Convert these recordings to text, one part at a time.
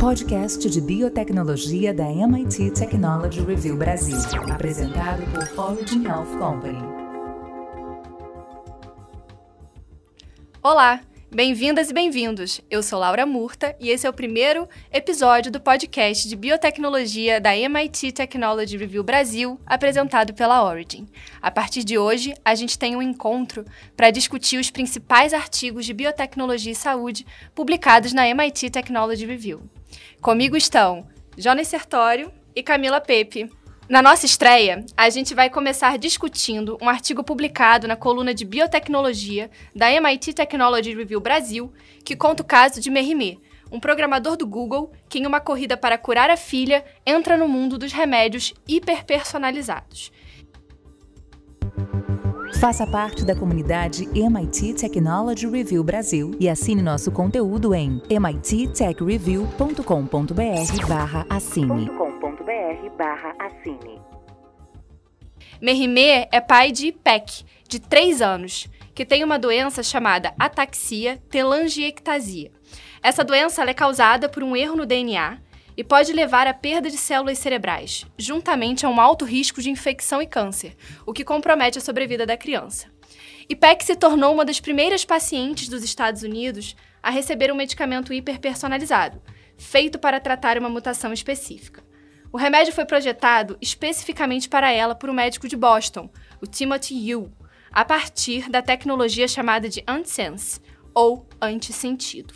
Podcast de biotecnologia da MIT Technology Review Brasil, apresentado por Origin Health Company. Olá! Bem-vindas e bem-vindos! Eu sou Laura Murta e esse é o primeiro episódio do podcast de biotecnologia da MIT Technology Review Brasil, apresentado pela Origin. A partir de hoje, a gente tem um encontro para discutir os principais artigos de biotecnologia e saúde publicados na MIT Technology Review. Comigo estão Jonas Sertório e Camila Pepe. Na nossa estreia, a gente vai começar discutindo um artigo publicado na coluna de Biotecnologia da MIT Technology Review Brasil, que conta o caso de Merimé, um programador do Google que, em uma corrida para curar a filha, entra no mundo dos remédios hiperpersonalizados. Faça parte da comunidade MIT Technology Review Brasil e assine nosso conteúdo em mittechreview.com.br/assine. Merimé é pai de Ipek, de 3 anos, que tem uma doença chamada ataxia telangiectasia. Essa doença é causada por um erro no DNA e pode levar à perda de células cerebrais, juntamente a um alto risco de infecção e câncer, o que compromete a sobrevida da criança. Ipek se tornou uma das primeiras pacientes dos Estados Unidos a receber um medicamento hiperpersonalizado, feito para tratar uma mutação específica. O remédio foi projetado especificamente para ela por um médico de Boston, o Timothy Yu, a partir da tecnologia chamada de antisense, ou antissentido.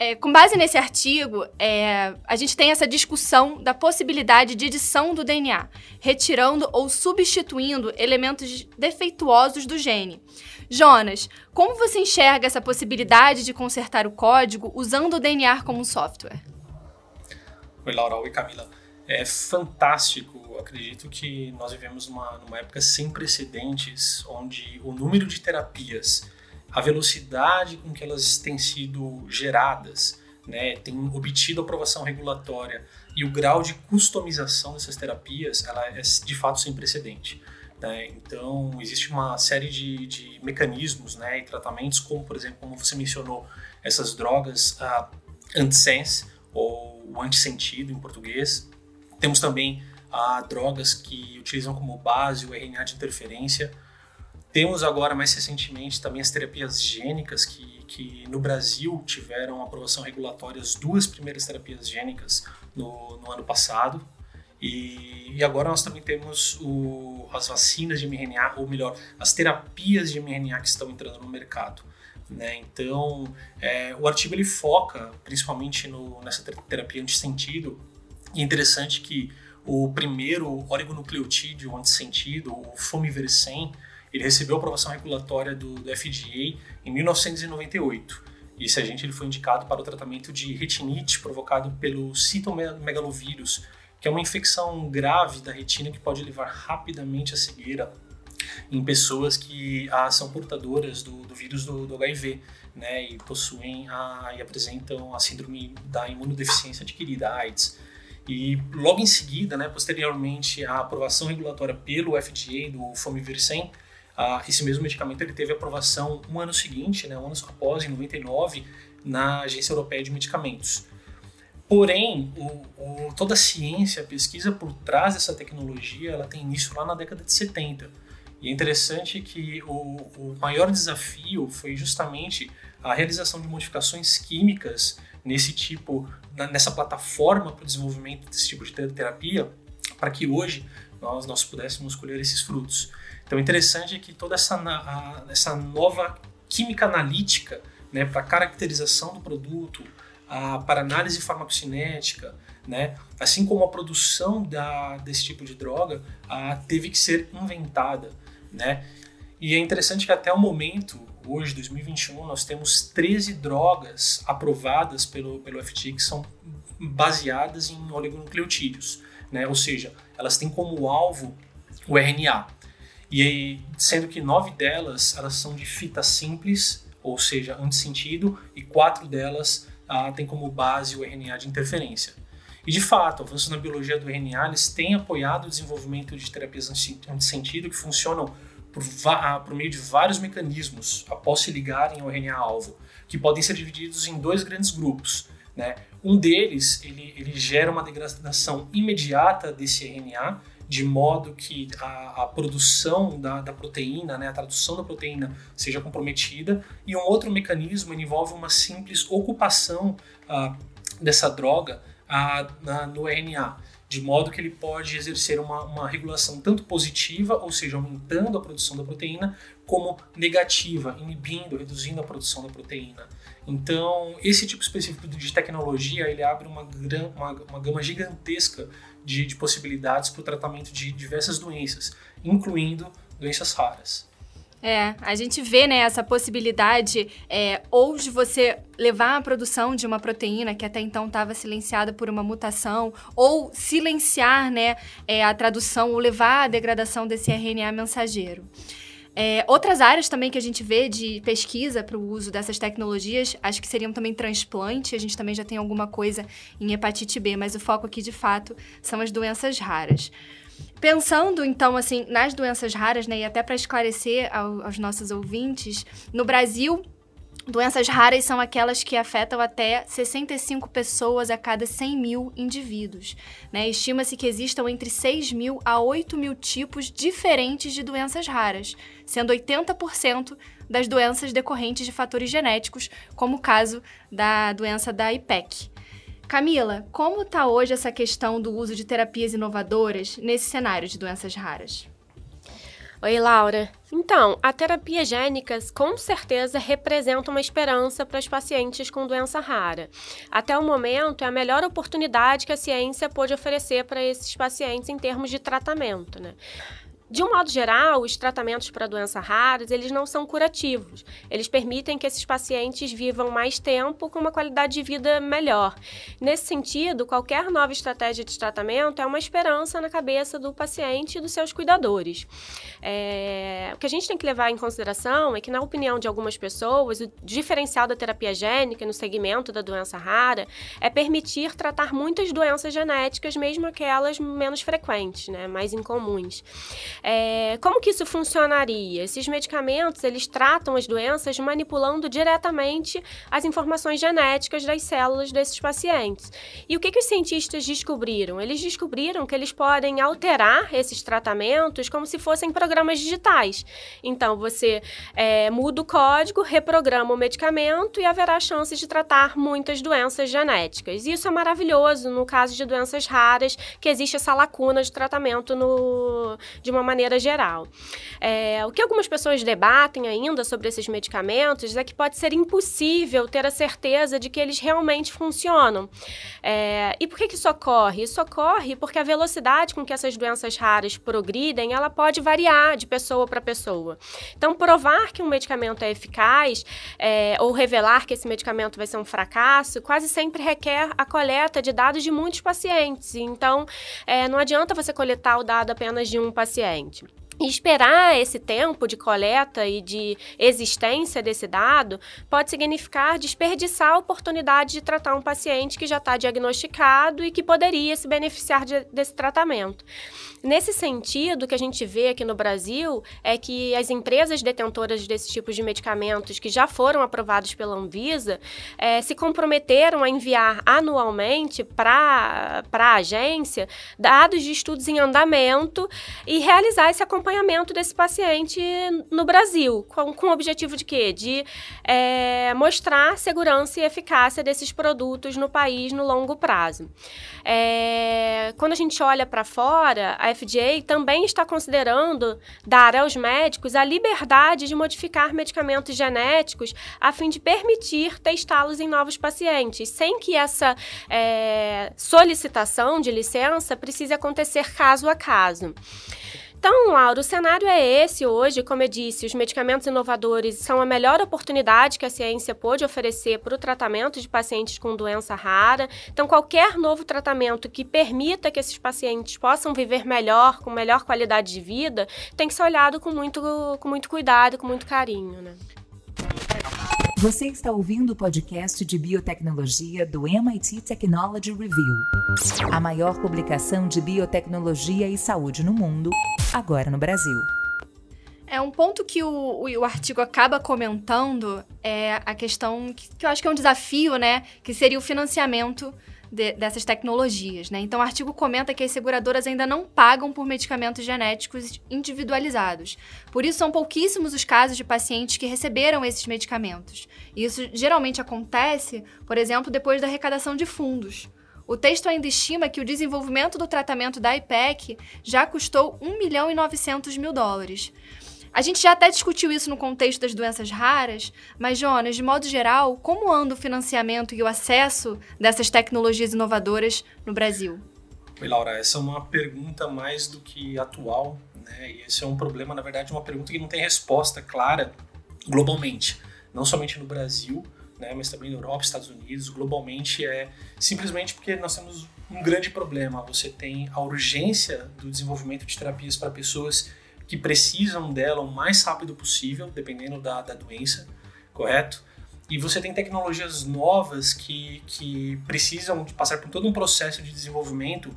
É, com base nesse artigo, é, a gente tem essa discussão da possibilidade de edição do DNA, retirando ou substituindo elementos defeituosos do gene. Jonas, como você enxerga essa possibilidade de consertar o código usando o DNA como um software? Oi, Laura. Oi, Camila. É fantástico. Acredito que nós vivemos uma, numa época sem precedentes, onde o número de terapias a velocidade com que elas têm sido geradas, né, têm obtido aprovação regulatória e o grau de customização dessas terapias, ela é de fato sem precedente. Né? Então, existe uma série de, de mecanismos né, e tratamentos, como, por exemplo, como você mencionou, essas drogas uh, antisense, ou o antissentido em português. Temos também uh, drogas que utilizam como base o RNA de interferência, temos agora, mais recentemente, também as terapias gênicas, que, que no Brasil tiveram aprovação regulatória as duas primeiras terapias gênicas no, no ano passado. E, e, agora nós também temos o, as vacinas de mRNA, ou melhor, as terapias de mRNA que estão entrando no mercado. Né? Então, é, o artigo ele foca principalmente no, nessa terapia antissentido. E interessante que o primeiro oligonucleotídeo antissentido, o fomivercen, ele recebeu aprovação regulatória do, do FDA em 1998. E esse agente ele foi indicado para o tratamento de retinite provocado pelo citomegalovírus, que é uma infecção grave da retina que pode levar rapidamente à cegueira em pessoas que ah, são portadoras do, do vírus do, do, HIV, né, e possuem a, e apresentam a síndrome da imunodeficiência adquirida, AIDS. E logo em seguida, né, posteriormente à aprovação regulatória pelo FDA do Fomiversen, ah, esse mesmo medicamento ele teve aprovação um ano seguinte, né, um ano após, em 99, na Agência Europeia de Medicamentos. Porém, o, o, toda a ciência, a pesquisa por trás dessa tecnologia, ela tem início lá na década de 70. E é interessante que o, o maior desafio foi justamente a realização de modificações químicas nesse tipo, nessa plataforma para o desenvolvimento desse tipo de terapia, para que hoje nós, nós pudéssemos colher esses frutos. Então, interessante é que toda essa, essa nova química analítica né, para caracterização do produto, a, para análise farmacocinética, né, assim como a produção da, desse tipo de droga, a, teve que ser inventada. Né? E é interessante que até o momento, hoje, 2021, nós temos 13 drogas aprovadas pelo, pelo FDA que são baseadas em oligonucleotídeos, né? ou seja, elas têm como alvo o RNA. E aí, sendo que nove delas elas são de fita simples, ou seja, antissentido, e quatro delas ah, têm como base o RNA de interferência. E de fato, avanços na biologia do RNA eles têm apoiado o desenvolvimento de terapias antissentido que funcionam por, ah, por meio de vários mecanismos após se ligarem ao RNA-alvo. que podem ser divididos em dois grandes grupos. Né? Um deles, ele, ele gera uma degradação imediata desse RNA, de modo que a, a produção da, da, proteína, né, a tradução da proteína seja comprometida, e um outro mecanismo envolve uma simples ocupação uh, dessa droga uh, na, no RNA de modo que ele pode exercer uma, uma regulação tanto positiva, ou seja, aumentando a produção da proteína, como negativa, inibindo, reduzindo a produção da proteína. Então, esse tipo específico de tecnologia, ele abre uma, uma, uma gama gigantesca de, de possibilidades para o tratamento de diversas doenças, incluindo doenças raras. É, a gente vê né, essa possibilidade é, ou de você levar a produção de uma proteína que até então estava silenciada por uma mutação, ou silenciar né, é, a tradução ou levar a degradação desse RNA mensageiro. É, outras áreas também que a gente vê de pesquisa para o uso dessas tecnologias, acho que seriam também transplante, a gente também já tem alguma coisa em hepatite B, mas o foco aqui de fato são as doenças raras. Pensando, então, assim, nas doenças raras, né, e até para esclarecer ao, aos nossos ouvintes, no Brasil, doenças raras são aquelas que afetam até 65 pessoas a cada 100 mil indivíduos. Né? Estima-se que existam entre 6 mil a 8 mil tipos diferentes de doenças raras, sendo 80% das doenças decorrentes de fatores genéticos, como o caso da doença da IPEC. Camila, como está hoje essa questão do uso de terapias inovadoras nesse cenário de doenças raras? Oi, Laura. Então, a terapia gênica com certeza representa uma esperança para os pacientes com doença rara. Até o momento, é a melhor oportunidade que a ciência pôde oferecer para esses pacientes em termos de tratamento, né? De um modo geral, os tratamentos para doenças raras, eles não são curativos. Eles permitem que esses pacientes vivam mais tempo com uma qualidade de vida melhor. Nesse sentido, qualquer nova estratégia de tratamento é uma esperança na cabeça do paciente e dos seus cuidadores. É... O que a gente tem que levar em consideração é que, na opinião de algumas pessoas, o diferencial da terapia gênica no segmento da doença rara é permitir tratar muitas doenças genéticas, mesmo aquelas menos frequentes, né, mais incomuns. É, como que isso funcionaria? Esses medicamentos, eles tratam as doenças manipulando diretamente as informações genéticas das células desses pacientes. E o que, que os cientistas descobriram? Eles descobriram que eles podem alterar esses tratamentos como se fossem programas digitais. Então, você é, muda o código, reprograma o medicamento e haverá chances de tratar muitas doenças genéticas. E isso é maravilhoso no caso de doenças raras, que existe essa lacuna de tratamento no, de uma maneira geral. É, o que algumas pessoas debatem ainda sobre esses medicamentos é que pode ser impossível ter a certeza de que eles realmente funcionam. É, e por que, isso ocorre? Isso ocorre porque a velocidade com que essas doenças raras progridem, ela pode variar de pessoa para pessoa. Então, provar que um medicamento é eficaz é, ou revelar que esse medicamento vai ser um fracasso, quase sempre requer a coleta de dados de muitos pacientes. Então, é, não adianta você coletar o dado apenas de um paciente frente. E esperar esse tempo de coleta e de existência desse dado pode significar desperdiçar a oportunidade de tratar um paciente que já está diagnosticado e que poderia se beneficiar de, desse tratamento. Nesse sentido, o que a gente vê aqui no Brasil é que as empresas detentoras desses tipos de medicamentos que já foram aprovados pela Anvisa é, se comprometeram a enviar anualmente para a agência dados de estudos em andamento e realizar esse acompanhamento desse paciente no Brasil, com, com o objetivo de quê? De é, mostrar segurança e eficácia desses produtos no país no longo prazo. É, quando a gente olha para fora, a FDA também está considerando dar aos médicos a liberdade de modificar medicamentos genéticos a fim de permitir testá-los em novos pacientes, sem que essa é, solicitação de licença precise acontecer caso a caso. Então, Laura, o cenário é esse hoje. Como eu disse, os medicamentos inovadores são a melhor oportunidade que a ciência pôde oferecer para o tratamento de pacientes com doença rara. Então, qualquer novo tratamento que permita que esses pacientes possam viver melhor, com melhor qualidade de vida, tem que ser olhado com muito, com muito cuidado, com muito carinho, né? Você está ouvindo o podcast de biotecnologia do MIT Technology Review, a maior publicação de biotecnologia e saúde no mundo, agora no Brasil. É um ponto que o, o, o, artigo acaba comentando é a questão que, que, eu acho que é um desafio, né? Que seria o financiamento de, dessas tecnologias, né? Então, o artigo comenta que as seguradoras ainda não pagam por medicamentos genéticos individualizados. Por isso, são pouquíssimos os casos de pacientes que receberam esses medicamentos. E isso geralmente acontece, por exemplo, depois da arrecadação de fundos. O texto ainda estima que o desenvolvimento do tratamento da IPEC já custou 1 milhão e 900 mil dólares. A gente já até discutiu isso no contexto das doenças raras, mas, Jonas, de modo geral, como anda o financiamento e o acesso dessas tecnologias inovadoras no Brasil? Oi, Laura, essa é uma pergunta mais do que atual, né? E esse é um problema, na verdade, uma pergunta que não tem resposta clara globalmente, não somente no Brasil, né, mas também na Europa, Estados Unidos, globalmente, é simplesmente porque nós temos um grande problema. Você tem a urgência do desenvolvimento de terapias para pessoas que precisam dela o mais rápido possível, dependendo da, da doença, correto? E você tem tecnologias novas que, que precisam passar por todo um processo de desenvolvimento,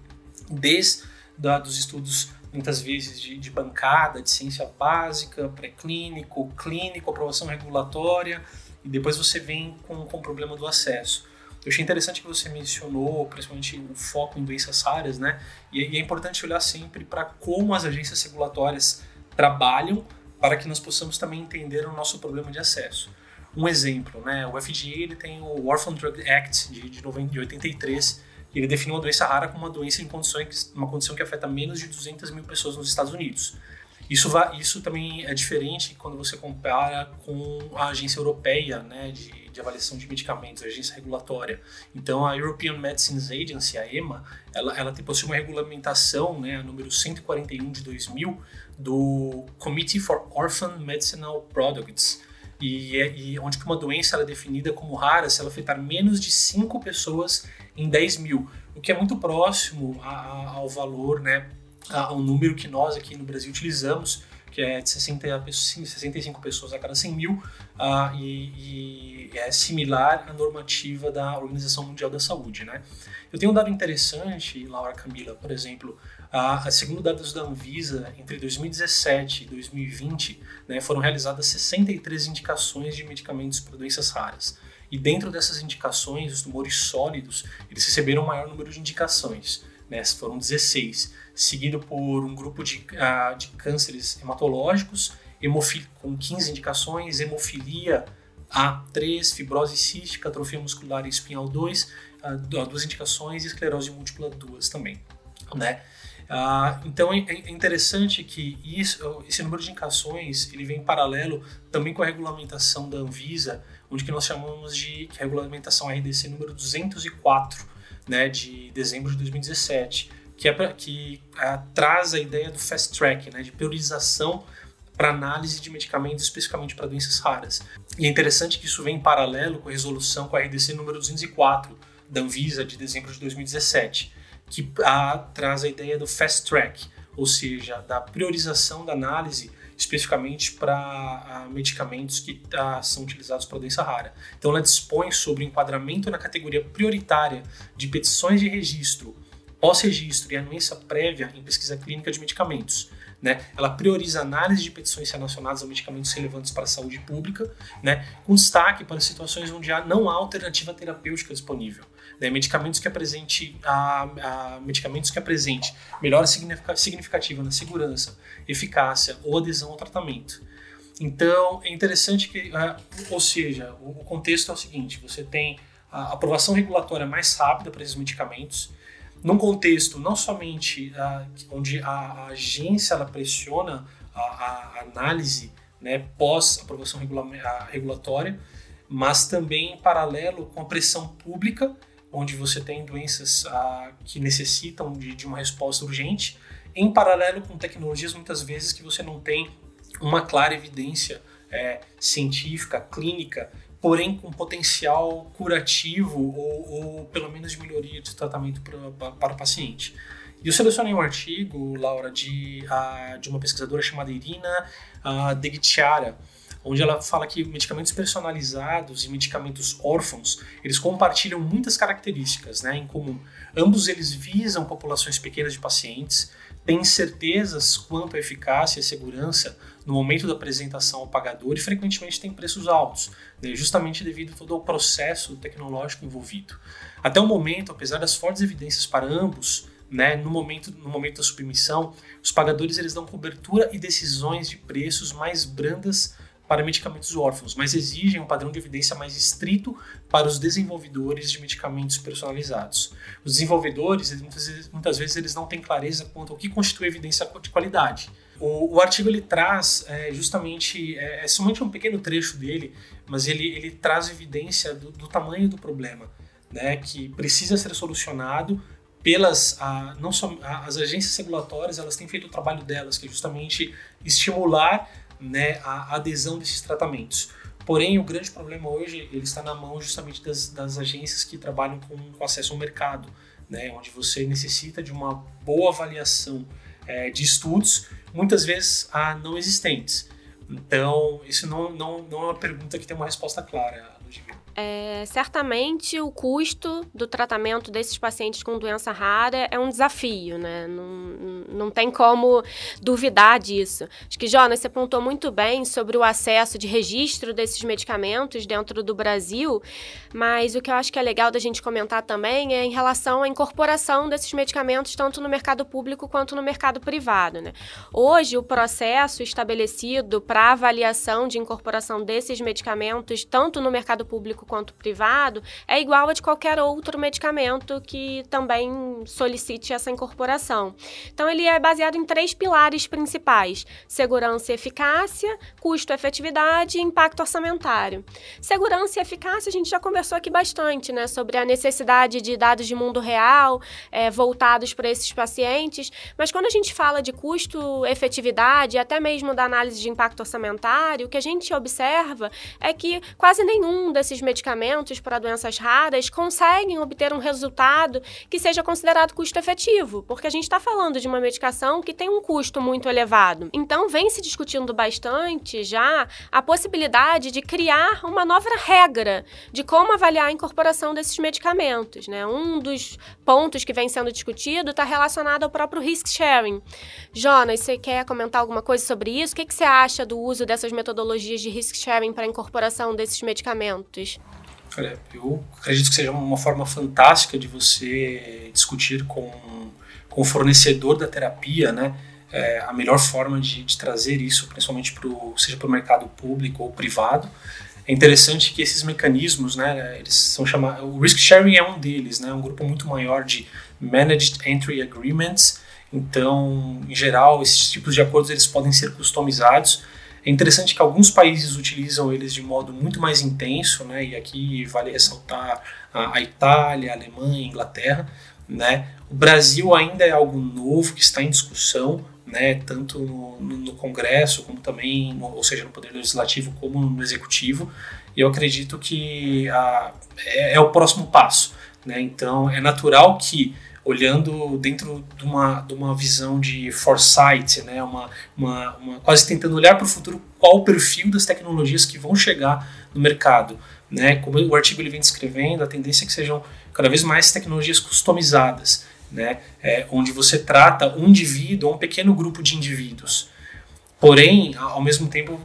desde da, dos estudos, muitas vezes, de, de bancada, de ciência básica, pré-clínico, clínico, aprovação regulatória, e depois você vem com, com o problema do acesso. Eu achei interessante que você mencionou, principalmente o foco em doenças raras, né? E, é importante olhar sempre para como as agências regulatórias trabalham para que nós possamos também entender o nosso problema de acesso. Um exemplo, né? O FDA ele tem o Orphan Drug Act de, de, 90, de 83, e ele define uma doença rara como uma doença em condições, uma condição que afeta menos de 200 mil pessoas nos Estados Unidos. Isso, vai, isso também é diferente quando você compara com a agência europeia né, de, de avaliação de medicamentos, agência regulatória. Então, a European Medicines Agency, a EMA, ela, ela possui uma regulamentação, né, a número 141 de 2000, do Committee for Orphan Medicinal Products, e, é, e onde que uma doença é definida como rara se ela afetar menos de 5 pessoas em 10 mil, o que é muito próximo a, a, ao valor né, a um número que nós aqui no Brasil utilizamos, que é de 60, 65 pessoas a cada 100 mil, uh, e, e, é similar à normativa da Organização Mundial da Saúde. Né? Eu tenho um dado interessante, Laura Camila, por exemplo, uh, segundo dados da Anvisa, entre 2017 e 2020, né, foram realizadas 63 indicações de medicamentos para doenças raras. E dentro dessas indicações, os tumores sólidos, eles receberam o maior número de indicações, né, foram 16 seguido por um grupo de, uh, de cânceres hematológicos, com 15 indicações, hemofilia A3, fibrose cística, atrofia muscular e espinhal 2, uh, duas indicações, e esclerose múltipla, duas também. Né? Uh, então é, é interessante que isso, esse número de indicações ele vem em paralelo também com a regulamentação da Anvisa, onde que nós chamamos de regulamentação RDC número 204, né, de dezembro de 2017 que, é pra, que é, traz a ideia do fast track, né, de priorização para análise de medicamentos especificamente para doenças raras. E é interessante que isso vem em paralelo com a resolução com a RDC número 204 da Anvisa de dezembro de 2017, que a, traz a ideia do fast track, ou seja, da priorização da análise especificamente para medicamentos que a, são utilizados para doença rara. Então, ela dispõe sobre o enquadramento na categoria prioritária de petições de registro pós-registro e anuência prévia em pesquisa clínica de medicamentos. Né? Ela prioriza análise de petições relacionadas a medicamentos relevantes para a saúde pública, né? com destaque para situações onde não há alternativa terapêutica disponível. Né? Medicamentos que apresente a, a medicamentos que apresente melhora significativa na segurança, eficácia ou adesão ao tratamento. Então, é interessante que, uh, ou seja, o, o contexto é o seguinte: você tem a aprovação regulatória mais rápida para esses medicamentos, num contexto não somente uh, onde a, a, agência ela pressiona a, a análise né, pós aprovação regula regulatória, mas também em paralelo com a pressão pública, onde você tem doenças uh, que necessitam de, de uma resposta urgente, em paralelo com tecnologias muitas vezes que você não tem uma clara evidência é, científica, clínica porém com potencial curativo ou, ou pelo menos de melhoria de tratamento para, o paciente. E eu selecionei um artigo, Laura, de, uh, de uma pesquisadora chamada Irina uh, Degtiara, onde ela fala que medicamentos personalizados e medicamentos órfãos, eles compartilham muitas características né, em comum. Ambos eles visam populações pequenas de pacientes, têm certezas quanto à eficácia e segurança no momento da apresentação ao pagador e frequentemente têm preços altos, né, justamente devido todo ao processo tecnológico envolvido. Até o momento, apesar das fortes evidências para ambos, né, no, momento, no momento da submissão, os pagadores eles dão cobertura e decisões de preços mais brandas para medicamentos órfãos, mas exigem um padrão de evidência mais estrito para os desenvolvedores de medicamentos personalizados. Os desenvolvedores, muitas vezes, muitas vezes eles não têm clareza quanto ao que constitui evidência de qualidade. O, o artigo ele traz é, justamente, é, é, somente um pequeno trecho dele, mas ele, ele traz evidência do, do tamanho do problema, né, que precisa ser solucionado pelas a, não só as agências regulatórias elas têm feito o trabalho delas que é justamente estimular né, a adesão desses tratamentos porém o grande problema hoje ele está na mão justamente das, das agências que trabalham com, com, acesso ao mercado né, onde você necessita de uma boa avaliação é, de estudos muitas vezes ah, não existentes então isso não, não, não é uma pergunta que tem uma resposta clara Ludmila. É, certamente o custo do tratamento desses pacientes com doença rara é um desafio, né? Não, não tem como duvidar disso. Acho que, Jonas, você apontou muito bem sobre o acesso de registro desses medicamentos dentro do Brasil, mas o que eu acho que é legal da gente comentar também é em relação à incorporação desses medicamentos tanto no mercado público quanto no mercado privado, né? Hoje, o processo estabelecido para avaliação de incorporação desses medicamentos, tanto no mercado público público quanto privado, é igual a de qualquer outro medicamento que também solicite essa incorporação. Então, ele é baseado em três pilares principais: segurança e eficácia, custo-efetividade e impacto orçamentário. Segurança e eficácia, a gente já conversou aqui bastante, né, sobre a necessidade de dados de mundo real é, voltados para esses pacientes, mas quando a gente fala de custo-efetividade, até mesmo da análise de impacto orçamentário, o que a gente observa é que quase nenhum desses medicamentos para doenças raras conseguem obter um resultado que seja considerado custo efetivo, porque a gente está falando de uma medicação que tem um custo muito elevado. Então, vem se discutindo bastante já a possibilidade de criar uma nova regra de como avaliar a incorporação desses medicamentos. Né? Um dos pontos que vem sendo discutido está relacionado ao próprio risk sharing. Jonas, você quer comentar alguma coisa sobre isso? O que, que você acha do uso dessas metodologias de risk sharing para a incorporação desses medicamentos? Olha, eu acredito que seja uma forma fantástica de você discutir com, com o fornecedor da terapia, né? É, a melhor forma de, de trazer isso, principalmente pro, seja para o mercado público ou privado. É interessante que esses mecanismos, né, eles são chamados, o risk sharing é um deles, né, um grupo muito maior de managed entry agreements. Então, em geral, esses tipos de acordos eles podem ser customizados é interessante que alguns países utilizam eles de modo muito mais intenso, né? E aqui vale ressaltar a, Itália, a Alemanha, a Inglaterra, né? O Brasil ainda é algo novo que está em discussão, né? Tanto no, no, no Congresso como também, no, ou seja, no Poder Legislativo como no Executivo. E eu acredito que a, é, é o próximo passo, né? Então é natural que olhando dentro de uma, de uma visão de foresight, né? uma, uma, uma quase tentando olhar para o futuro qual o perfil das tecnologias que vão chegar no mercado. Né? Como o artigo ele vem descrevendo, a tendência é que sejam cada vez mais tecnologias customizadas, né? É, onde você trata um indivíduo ou um pequeno grupo de indivíduos. Porém, ao mesmo tempo,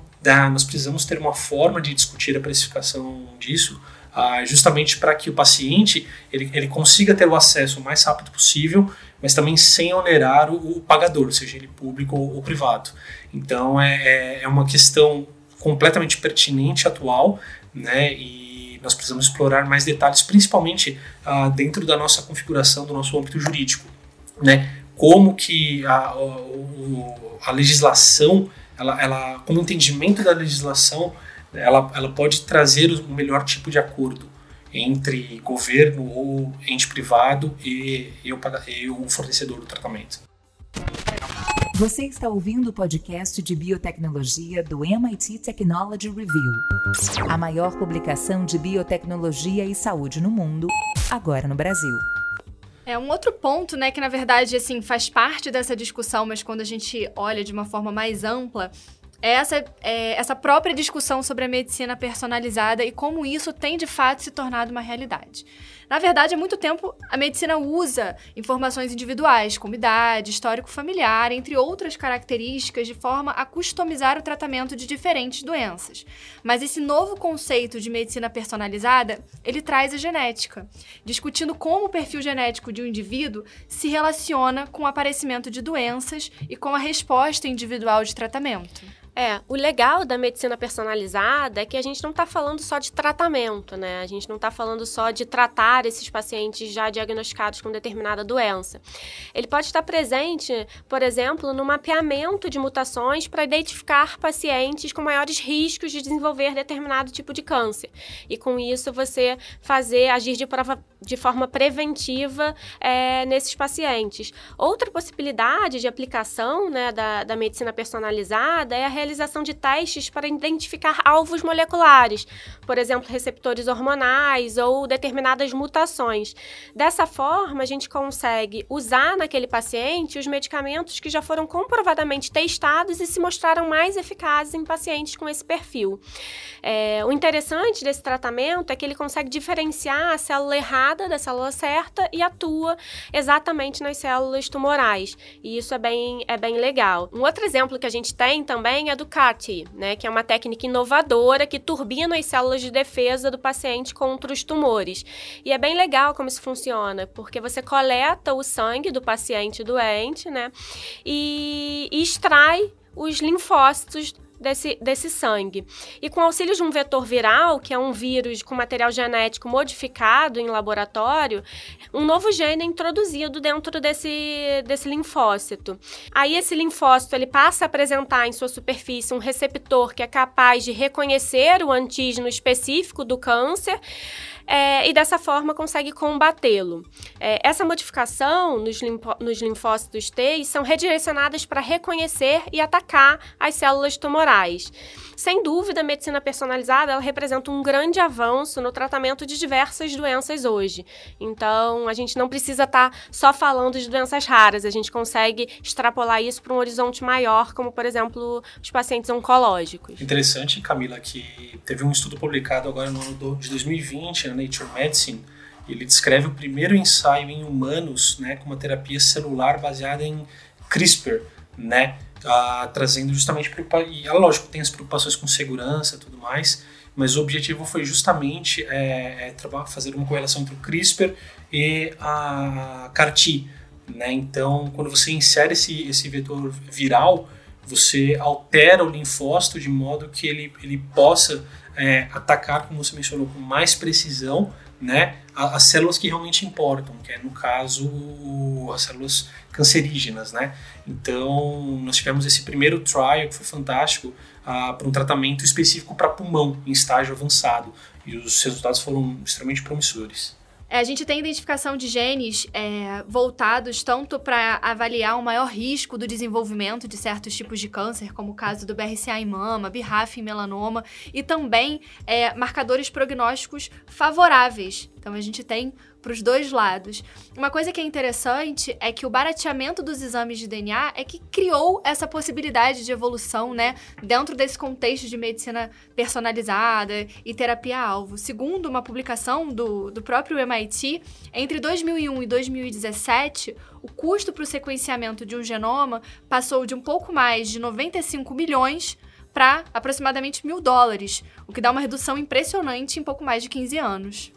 nós precisamos ter uma forma de discutir a precificação disso ah, justamente para que o paciente ele, ele consiga ter o acesso o mais rápido possível, mas também sem onerar o, o pagador, seja ele público ou, ou privado. Então é, é, é uma questão completamente pertinente atual, né? E nós precisamos explorar mais detalhes, principalmente ah, dentro da nossa configuração do nosso âmbito jurídico, né? Como que a, a, a legislação, ela, ela, como entendimento da legislação ela, ela pode trazer o melhor tipo de acordo entre governo ou ente privado e, e, o, e o fornecedor do tratamento. Você está ouvindo o podcast de biotecnologia do MIT Technology Review, a maior publicação de biotecnologia e saúde no mundo, agora no Brasil. É um outro ponto, né, que na verdade assim faz parte dessa discussão, mas quando a gente olha de uma forma mais ampla, essa, é essa própria discussão sobre a medicina personalizada e como isso tem de fato se tornado uma realidade. Na verdade, há muito tempo a medicina usa informações individuais, como idade, histórico familiar, entre outras características, de forma a customizar o tratamento de diferentes doenças. Mas esse novo conceito de medicina personalizada, ele traz a genética, discutindo como o perfil genético de um indivíduo se relaciona com o aparecimento de doenças e com a resposta individual de tratamento. É, o legal da medicina personalizada é que a gente não está falando só de tratamento, né? A gente não está falando só de tratar esses pacientes já diagnosticados com determinada doença. Ele pode estar presente, por exemplo, no mapeamento de mutações para identificar pacientes com maiores riscos de desenvolver determinado tipo de câncer. E com isso você fazer, agir de, prova, de forma preventiva é, nesses pacientes. Outra possibilidade de aplicação né, da, da medicina personalizada é a realização de testes para identificar alvos moleculares, por exemplo, receptores hormonais ou determinadas mutações. Dessa forma, a gente consegue usar naquele paciente os medicamentos que já foram comprovadamente testados e se mostraram mais eficazes em pacientes com esse perfil. É, o interessante desse tratamento é que ele consegue diferenciar a célula errada da célula certa e atua exatamente nas células tumorais. E isso é bem, é bem legal. Um outro exemplo que a gente tem também é do CAR-T, né, que é uma técnica inovadora que turbina as células de defesa do paciente contra os tumores. E é bem legal como isso funciona, porque você coleta o sangue do paciente doente, né, e, e extrai os linfócitos desse, desse sangue. E com auxílio de um vetor viral, que é um vírus com material genético modificado em laboratório, um novo gene é introduzido dentro desse, desse linfócito. Aí esse linfócito ele passa a apresentar em sua superfície um receptor que é capaz de reconhecer o antígeno específico do câncer é, e dessa forma consegue combatê-lo. É, essa modificação nos, nos linfócitos T são redirecionadas para reconhecer e atacar as células tumorais. Sem dúvida, a medicina personalizada ela representa um grande avanço no tratamento de diversas doenças hoje. Então, a gente não precisa estar tá só falando de doenças raras, a gente consegue extrapolar isso para um horizonte maior, como, por exemplo, os pacientes oncológicos. Interessante, Camila, que teve um estudo publicado agora no ano de 2020 na Nature Medicine. Ele descreve o primeiro ensaio em humanos né, com uma terapia celular baseada em CRISPR, né? trazendo justamente e é lógico tem as preocupações com segurança tudo mais mas o objetivo foi justamente é, é fazer uma correlação entre o CRISPR e a CAR-T né? então quando você insere esse, esse vetor viral você altera o linfócito de modo que ele, ele possa é, atacar, como você mencionou, com mais precisão né, as células que realmente importam, que é no caso as células cancerígenas, né? Então nós tivemos esse primeiro trial que foi fantástico uh, para um tratamento específico para pulmão em estágio avançado e os resultados foram extremamente promissores. É, a gente tem identificação de genes é, voltados tanto para avaliar o maior risco do desenvolvimento de certos tipos de câncer, como o caso do BRCA em mama, BRAF em melanoma, e também é, marcadores prognósticos favoráveis. Então a gente tem para os dois lados. Uma coisa que é interessante é que o barateamento dos exames de DNA é que criou essa possibilidade de evolução, né, dentro desse contexto de medicina personalizada e terapia-alvo. Segundo uma publicação do, do próprio MIT, entre 2001 e 2017, o custo para o sequenciamento de um genoma passou de um pouco mais de 95 milhões para aproximadamente mil dólares, o que dá uma redução impressionante em pouco mais de 15 anos.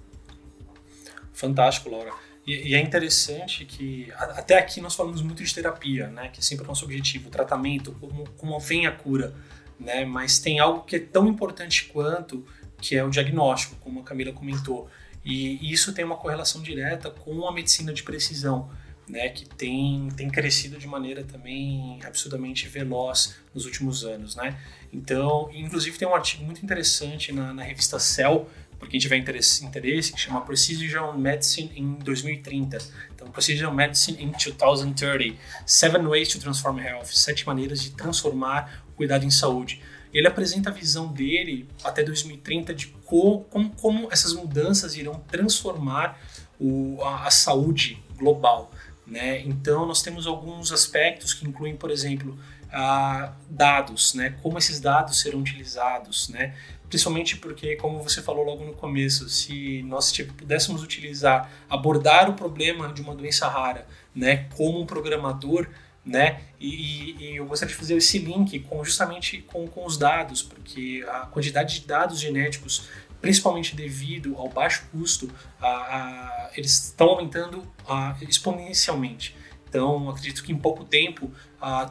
Fantástico, Laura. E, e, é interessante que até aqui nós falamos muito de terapia, né? Que é sempre o nosso objetivo, o tratamento, como, como vem a cura, né? Mas tem algo que é tão importante quanto, que é o diagnóstico, como a Camila comentou. E, isso tem uma correlação direta com a medicina de precisão, né? Que tem, tem crescido de maneira também absurdamente veloz nos últimos anos, né? Então, inclusive tem um artigo muito interessante na, na revista Cell por quem tiver interesse, interesse, que chama Precision Medicine em 2030. Então, Precision Medicine in 2030. Seven Ways to Transform Health. Sete maneiras de transformar o cuidado em saúde. Ele apresenta a visão dele até 2030 de como, como, essas mudanças irão transformar o, a, a saúde global. Né? Então, nós temos alguns aspectos que incluem, por exemplo, ah, dados, né? Como esses dados serão utilizados, né? Principalmente porque, como você falou logo no começo, se nós tipo, pudéssemos utilizar, abordar o problema de uma doença rara, né? Como um programador, né? E, e, eu gostaria de fazer esse link com justamente com, com os dados, porque a quantidade de dados genéticos, principalmente devido ao baixo custo, a, a, eles estão aumentando a, exponencialmente. Então, acredito que em pouco tempo,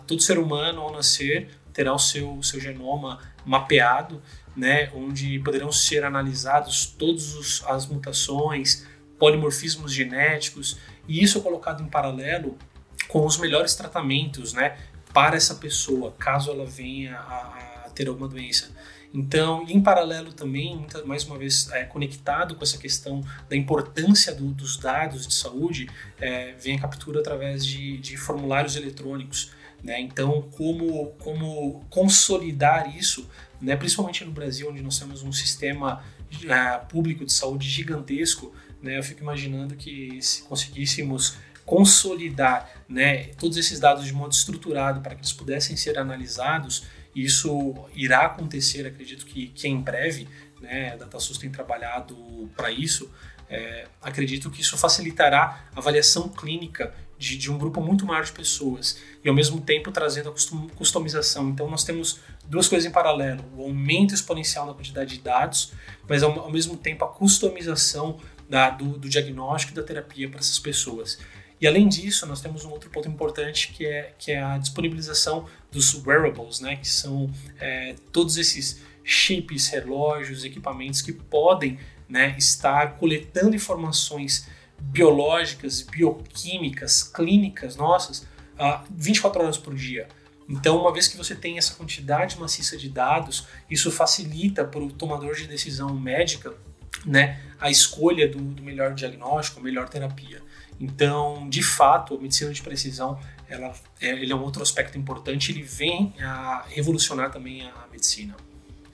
todo ser humano ao nascer terá o seu, seu genoma mapeado, né, onde poderão ser analisados todas as mutações, polimorfismos genéticos, e isso colocado em paralelo com os melhores tratamentos, né, para essa pessoa, caso ela venha a, a ter alguma doença. Então, em paralelo também, mais uma vez é, conectado com essa questão da importância do, dos dados de saúde, é, vem a captura através de, de formulários eletrônicos. Né? Então, como, como consolidar isso, né? principalmente no Brasil, onde nós temos um sistema é, público de saúde gigantesco, né? eu fico imaginando que se conseguíssemos consolidar né, todos esses dados de modo estruturado para que eles pudessem ser analisados, isso irá acontecer, acredito que, que em breve, né, a DataSUS tem trabalhado para isso, é, acredito que isso facilitará a avaliação clínica de, de, um grupo muito maior de pessoas e ao mesmo tempo trazendo a customização. Então nós temos duas coisas em paralelo: o aumento exponencial na quantidade de dados, mas ao, ao mesmo tempo a customização da, do, do diagnóstico e da terapia para essas pessoas. E além disso, nós temos um outro ponto importante que é, que é a disponibilização dos wearables, né, que são é, todos esses chips, relógios, equipamentos que podem né, estar coletando informações biológicas, bioquímicas, clínicas nossas, uh, 24 horas por dia. Então, uma vez que você tem essa quantidade maciça de dados, isso facilita para o tomador de decisão médica né, a escolha do, do melhor diagnóstico, melhor terapia. Então, de fato, a medicina de precisão ela, é, ele é um outro aspecto importante, ele vem a revolucionar também a medicina.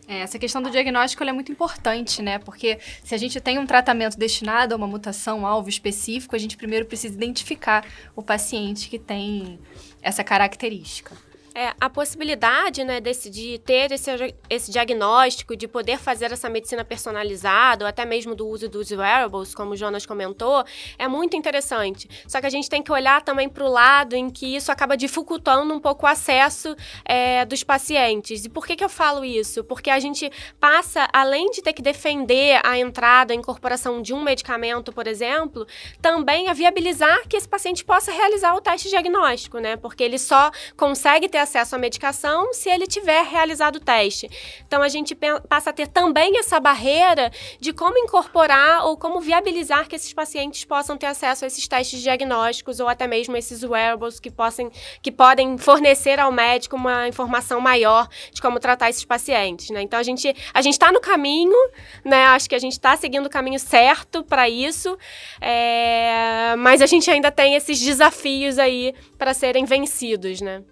É, essa questão do diagnóstico é muito importante, né? Porque se a gente tem um tratamento destinado a uma mutação, um alvo específico, a gente primeiro precisa identificar o paciente que tem essa característica. É, a possibilidade né, desse, de ter esse, esse diagnóstico, de poder fazer essa medicina personalizada, ou até mesmo do uso dos wearables, como o Jonas comentou, é muito interessante. Só que a gente tem que olhar também para o lado em que isso acaba dificultando um pouco o acesso é, dos pacientes. E por que, que eu falo isso? Porque a gente passa, além de ter que defender a entrada, a incorporação de um medicamento, por exemplo, também a viabilizar que esse paciente possa realizar o teste diagnóstico, né? Porque ele só consegue ter acesso à medicação se ele tiver realizado o teste. Então a gente passa a ter também essa barreira de como incorporar ou como viabilizar que esses pacientes possam ter acesso a esses testes diagnósticos ou até mesmo esses wearables que, possam, que podem fornecer ao médico uma informação maior de como tratar esses pacientes. Né? Então a gente a gente está no caminho, né? Acho que a gente está seguindo o caminho certo para isso, é... mas a gente ainda tem esses desafios aí para serem vencidos, né?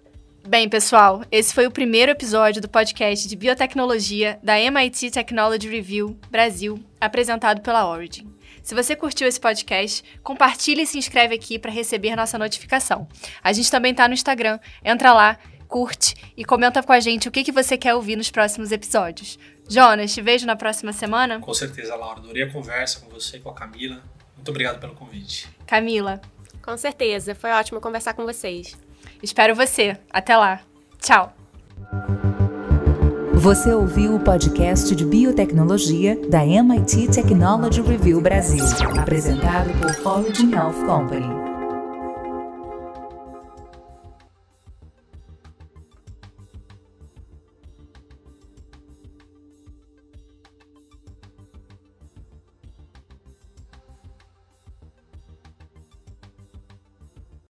Bem, pessoal, esse foi o primeiro episódio do podcast de biotecnologia da MIT Technology Review Brasil, apresentado pela Origin. Se você curtiu esse podcast, compartilhe e se inscreve aqui para receber nossa notificação. A gente também está no Instagram, entra lá, curte e comenta com a gente o que, que você quer ouvir nos próximos episódios. Jonas, te vejo na próxima semana? Com certeza, Laura. Adorei a conversa com você e com a Camila. Muito obrigado pelo convite. Camila. Com certeza, foi ótimo conversar com vocês. Espero você. Até lá. Tchau. Você ouviu o podcast de biotecnologia da MIT Technology Review Brasil, apresentado por Origin Health Company.